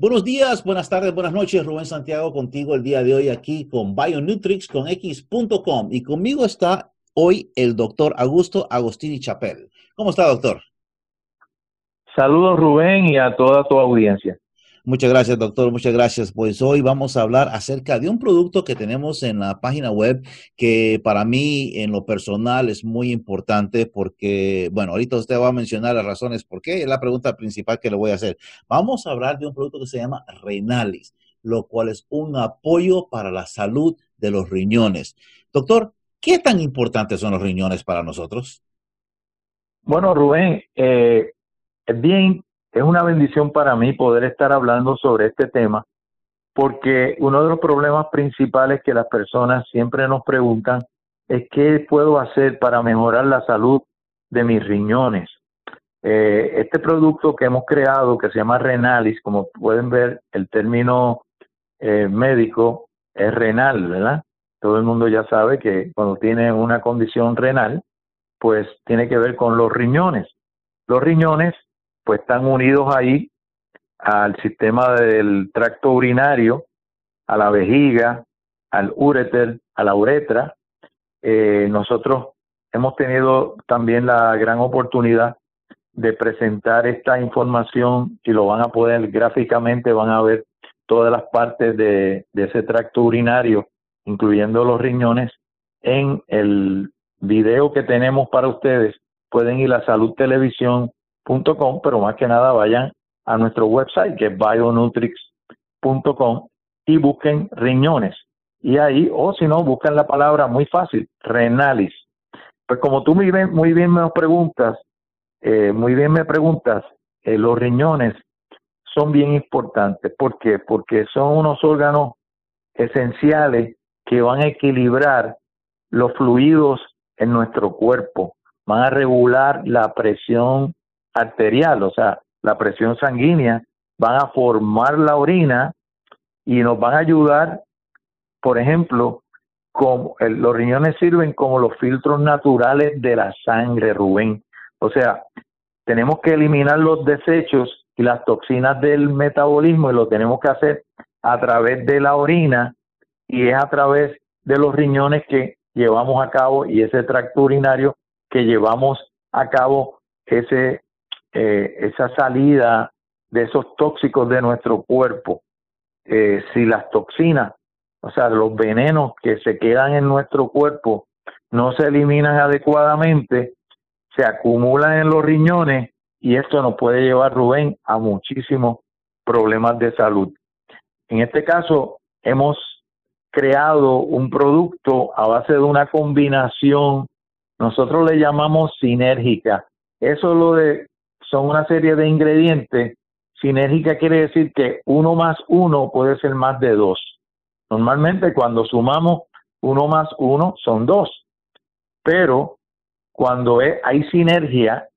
Buenos días, buenas tardes, buenas noches. Rubén Santiago contigo el día de hoy aquí con Bionutrix con X.com y conmigo está hoy el doctor Augusto Agostini Chapel. ¿Cómo está, doctor? Saludos, Rubén, y a toda tu audiencia. Muchas gracias, doctor. Muchas gracias. Pues hoy vamos a hablar acerca de un producto que tenemos en la página web que para mí en lo personal es muy importante porque, bueno, ahorita usted va a mencionar las razones por qué. Es la pregunta principal que le voy a hacer. Vamos a hablar de un producto que se llama Renalis, lo cual es un apoyo para la salud de los riñones. Doctor, ¿qué tan importantes son los riñones para nosotros? Bueno, Rubén, eh, bien es una bendición para mí poder estar hablando sobre este tema, porque uno de los problemas principales que las personas siempre nos preguntan es qué puedo hacer para mejorar la salud de mis riñones. Eh, este producto que hemos creado, que se llama Renalis, como pueden ver, el término eh, médico es renal, ¿verdad? Todo el mundo ya sabe que cuando tiene una condición renal, pues tiene que ver con los riñones. Los riñones pues están unidos ahí al sistema del tracto urinario, a la vejiga, al ureter, a la uretra. Eh, nosotros hemos tenido también la gran oportunidad de presentar esta información y lo van a poder gráficamente, van a ver todas las partes de, de ese tracto urinario, incluyendo los riñones, en el video que tenemos para ustedes. Pueden ir a Salud Televisión pero más que nada vayan a nuestro website que es bionutrix.com y busquen riñones. Y ahí, o si no, buscan la palabra muy fácil, renalis. Pues como tú muy bien, muy bien me preguntas, eh, muy bien me preguntas, eh, los riñones son bien importantes. ¿Por qué? Porque son unos órganos esenciales que van a equilibrar los fluidos en nuestro cuerpo, van a regular la presión arterial, o sea, la presión sanguínea, van a formar la orina y nos van a ayudar, por ejemplo, como los riñones sirven como los filtros naturales de la sangre, Rubén. O sea, tenemos que eliminar los desechos y las toxinas del metabolismo y lo tenemos que hacer a través de la orina y es a través de los riñones que llevamos a cabo y ese tracto urinario que llevamos a cabo ese eh, esa salida de esos tóxicos de nuestro cuerpo, eh, si las toxinas, o sea, los venenos que se quedan en nuestro cuerpo no se eliminan adecuadamente, se acumulan en los riñones y esto nos puede llevar, Rubén, a muchísimos problemas de salud. En este caso, hemos creado un producto a base de una combinación, nosotros le llamamos sinérgica. Eso lo de son una serie de ingredientes. Sinérgica quiere decir que uno más uno puede ser más de dos. Normalmente cuando sumamos uno más uno son dos, pero cuando hay sinergia,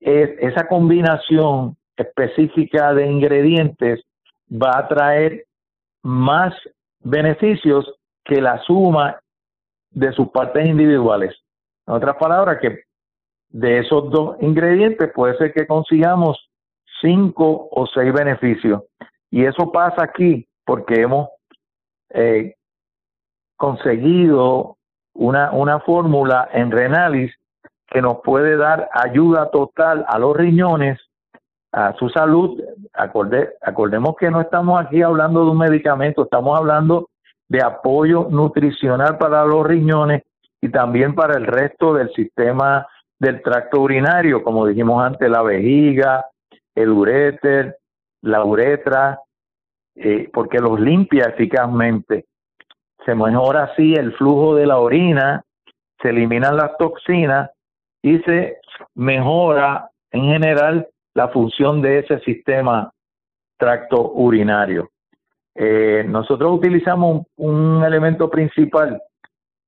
esa combinación específica de ingredientes va a traer más beneficios que la suma de sus partes individuales. En otras palabras, que de esos dos ingredientes puede ser que consigamos cinco o seis beneficios. Y eso pasa aquí porque hemos eh, conseguido una, una fórmula en Renalis que nos puede dar ayuda total a los riñones, a su salud. Acorde, acordemos que no estamos aquí hablando de un medicamento, estamos hablando de apoyo nutricional para los riñones y también para el resto del sistema del tracto urinario, como dijimos antes, la vejiga, el uréter, la uretra, eh, porque los limpia eficazmente. Se mejora así el flujo de la orina, se eliminan las toxinas y se mejora en general la función de ese sistema tracto urinario. Eh, nosotros utilizamos un elemento principal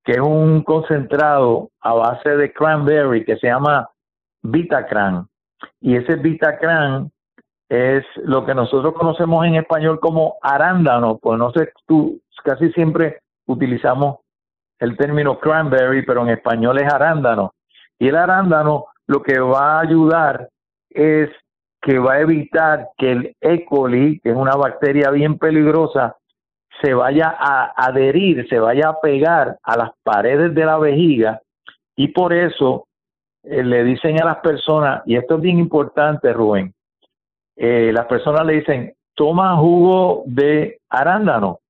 que es un concentrado a base de cranberry que se llama Vitacran. Y ese Vitacran es lo que nosotros conocemos en español como arándano, pues no sé, tú casi siempre utilizamos el término cranberry, pero en español es arándano. Y el arándano lo que va a ayudar es que va a evitar que el E. coli, que es una bacteria bien peligrosa, se vaya a adherir, se vaya a pegar a las paredes de la vejiga y por eso eh, le dicen a las personas, y esto es bien importante, Rubén, eh, las personas le dicen, toma jugo de arándano,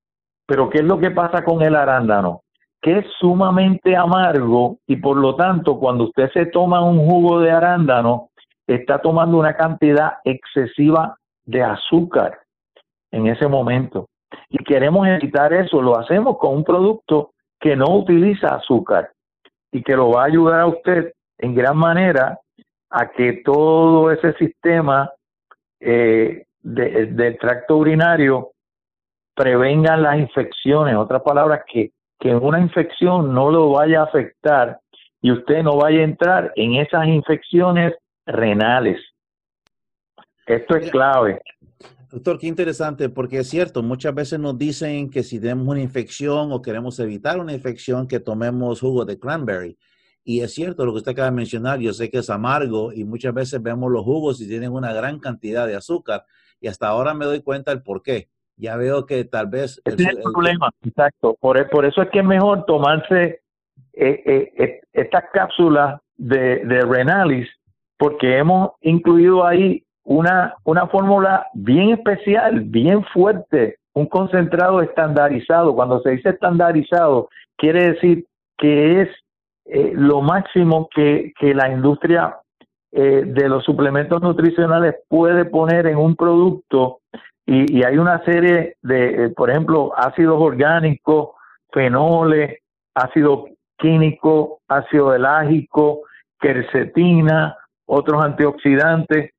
pero ¿qué es lo que pasa con el arándano? Que es sumamente amargo y por lo tanto cuando usted se toma un jugo de arándano, está tomando una cantidad excesiva de azúcar en ese momento. Y queremos evitar eso, lo hacemos con un producto que no utiliza azúcar y que lo va a ayudar a usted en gran manera a que todo ese sistema eh, del tracto urinario prevenga las infecciones, otras palabras, que, que una infección no lo vaya a afectar y usted no vaya a entrar en esas infecciones renales. Esto es clave. Doctor, qué interesante, porque es cierto, muchas veces nos dicen que si tenemos una infección o queremos evitar una infección, que tomemos jugo de cranberry. Y es cierto lo que usted acaba de mencionar, yo sé que es amargo y muchas veces vemos los jugos y tienen una gran cantidad de azúcar y hasta ahora me doy cuenta del por qué. Ya veo que tal vez... es el problema, exacto. Por, e, por, eso es que es mejor tomarse eh, eh, eh, estas cápsulas de, de Renalis porque hemos incluido ahí una, una fórmula bien especial, bien fuerte, un concentrado estandarizado. Cuando se dice estandarizado, quiere decir que es eh, lo máximo que, que la industria eh, de los suplementos nutricionales puede poner en un producto y, y hay una serie de, eh, por ejemplo, ácidos orgánicos, fenoles, ácido químico, ácido elágico, quercetina, otros antioxidantes.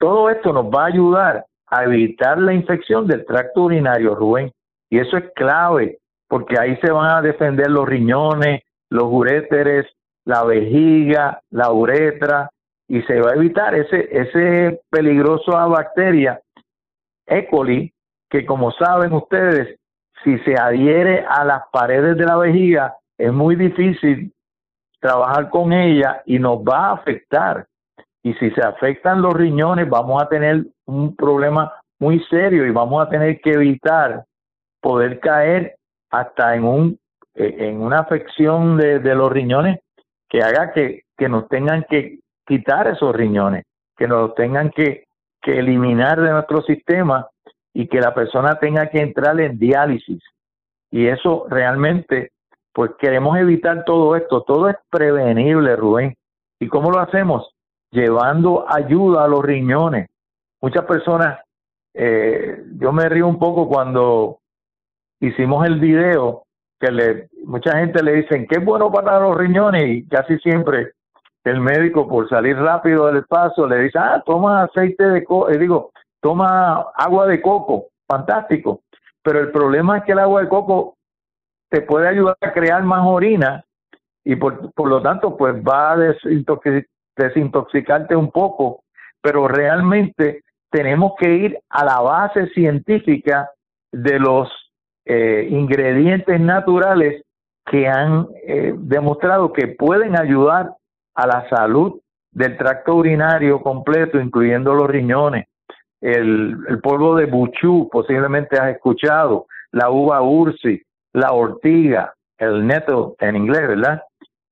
Todo esto nos va a ayudar a evitar la infección del tracto urinario, Rubén. Y eso es clave, porque ahí se van a defender los riñones, los uréteres, la vejiga, la uretra, y se va a evitar ese, ese peligroso bacteria E. coli, que como saben ustedes, si se adhiere a las paredes de la vejiga, es muy difícil trabajar con ella y nos va a afectar. Y si se afectan los riñones, vamos a tener un problema muy serio y vamos a tener que evitar poder caer hasta en un eh, en una afección de, los riñones que haga que, que nos tengan que quitar esos riñones, que nos tengan que, que eliminar de nuestro sistema y que la persona tenga que entrar en diálisis. Y eso realmente pues queremos evitar todo esto, todo es prevenible, Rubén. ¿Y cómo lo hacemos? Llevando ayuda a los riñones. Muchas personas, eh, yo me río un poco cuando hicimos el video, que le, mucha gente le dicen que es bueno para los riñones y casi siempre el médico por salir rápido del paso le dice, ah, toma aceite de coco, eh, digo, toma agua de coco, fantástico. Pero el problema es que el agua de coco te puede ayudar a crear más orina y por, por lo tanto pues va a desintoxicarte un poco, pero realmente tenemos que ir a la base científica de los eh, ingredientes naturales que han eh, demostrado que pueden ayudar a la salud del tracto urinario completo, incluyendo los riñones. El, polvo de buchú, posiblemente has escuchado, la uva ursi, la ortiga, el neto en inglés, ¿verdad?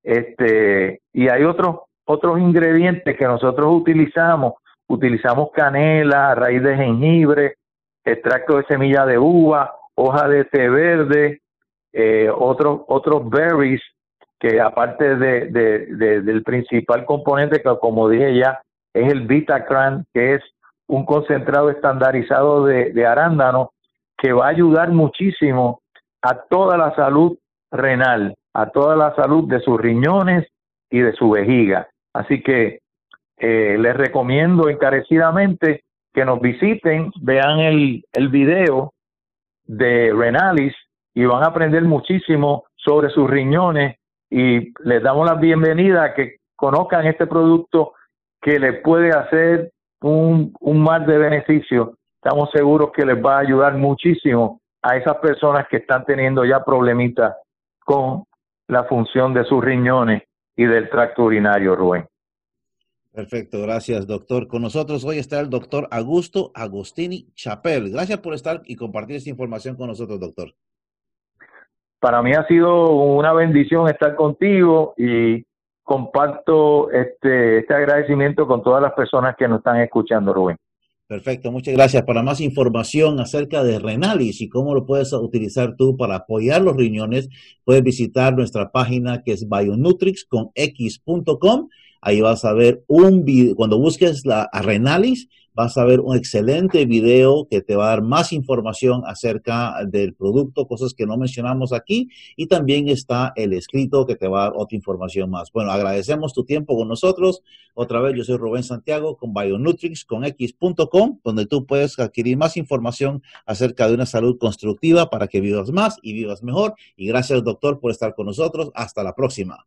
Este, y hay otros otros ingredientes que nosotros utilizamos, utilizamos canela, raíz de jengibre, extracto de semilla de uva, hoja de té verde, eh, otros otros berries que aparte de, de, del principal componente que como dije ya es el Vitacran, que es un concentrado estandarizado de, de arándano que va a ayudar muchísimo a toda la salud renal, a toda la salud de sus riñones y de su vejiga. Así que eh, les recomiendo encarecidamente que nos visiten, vean el, el video de Renalis y van a aprender muchísimo sobre sus riñones y les damos la bienvenida a que conozcan este producto que les puede hacer un, un mar de beneficio. Estamos seguros que les va a ayudar muchísimo a esas personas que están teniendo ya problemitas con la función de sus riñones y del tracto urinario, Rubén. Perfecto, gracias, doctor. Con nosotros hoy está el doctor Augusto Agostini Chapel. Gracias por estar y compartir esta información con nosotros, doctor. Para mí ha sido una bendición estar contigo y comparto este, este agradecimiento con todas las personas que nos están escuchando, Rubén. Perfecto, muchas gracias. Para más información acerca de Renalis y cómo lo puedes utilizar tú para apoyar los riñones, puedes visitar nuestra página que es bionutrix con x.com Ahí vas a ver un video, cuando busques la Renalis, vas a ver un excelente video que te va a dar más información acerca del producto, cosas que no mencionamos aquí, y también está el escrito que te va a dar otra información más. Bueno, agradecemos tu tiempo con nosotros. Otra vez, yo soy Rubén Santiago con Bionutrix con X.com, donde tú puedes adquirir más información acerca de una salud constructiva para que vivas más y vivas mejor. Y gracias, doctor, por estar con nosotros. Hasta la próxima.